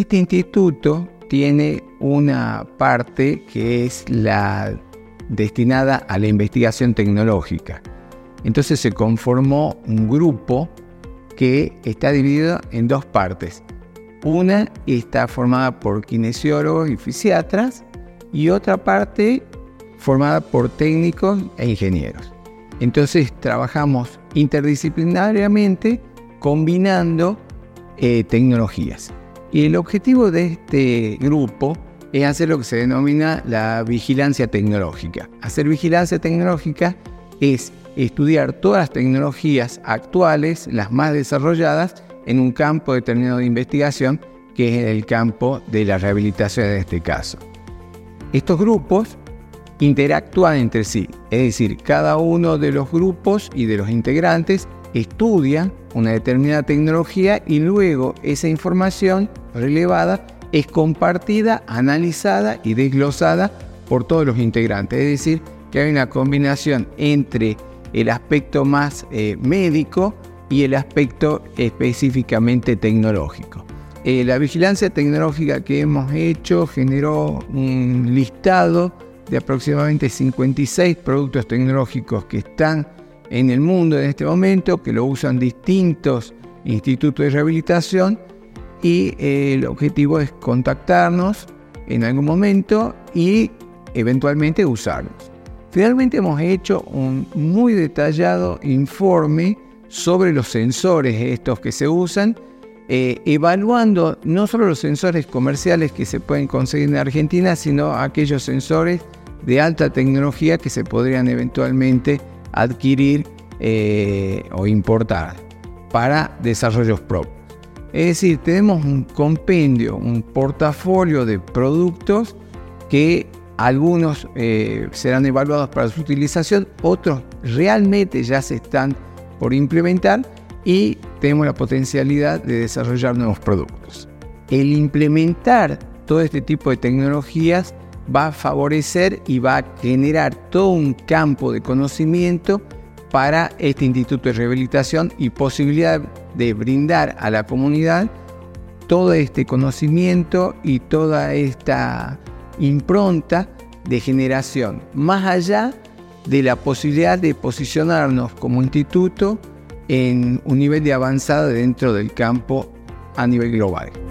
Este instituto tiene una parte que es la destinada a la investigación tecnológica. Entonces se conformó un grupo que está dividido en dos partes. Una está formada por kinesiólogos y fisiatras y otra parte formada por técnicos e ingenieros. Entonces trabajamos interdisciplinariamente combinando eh, tecnologías. Y el objetivo de este grupo es hacer lo que se denomina la vigilancia tecnológica. Hacer vigilancia tecnológica es estudiar todas las tecnologías actuales, las más desarrolladas, en un campo determinado de investigación, que es el campo de la rehabilitación en este caso. Estos grupos interactúan entre sí, es decir, cada uno de los grupos y de los integrantes estudia una determinada tecnología y luego esa información relevada es compartida, analizada y desglosada por todos los integrantes. Es decir, que hay una combinación entre el aspecto más eh, médico y el aspecto específicamente tecnológico. Eh, la vigilancia tecnológica que hemos hecho generó un listado de aproximadamente 56 productos tecnológicos que están en el mundo en este momento, que lo usan distintos institutos de rehabilitación y eh, el objetivo es contactarnos en algún momento y eventualmente usarlos. Finalmente hemos hecho un muy detallado informe sobre los sensores estos que se usan, eh, evaluando no solo los sensores comerciales que se pueden conseguir en Argentina, sino aquellos sensores de alta tecnología que se podrían eventualmente adquirir eh, o importar para desarrollos propios. Es decir, tenemos un compendio, un portafolio de productos que algunos eh, serán evaluados para su utilización, otros realmente ya se están por implementar y tenemos la potencialidad de desarrollar nuevos productos. El implementar todo este tipo de tecnologías va a favorecer y va a generar todo un campo de conocimiento para este Instituto de Rehabilitación y posibilidad de brindar a la comunidad todo este conocimiento y toda esta impronta de generación, más allá de la posibilidad de posicionarnos como instituto en un nivel de avanzada dentro del campo a nivel global.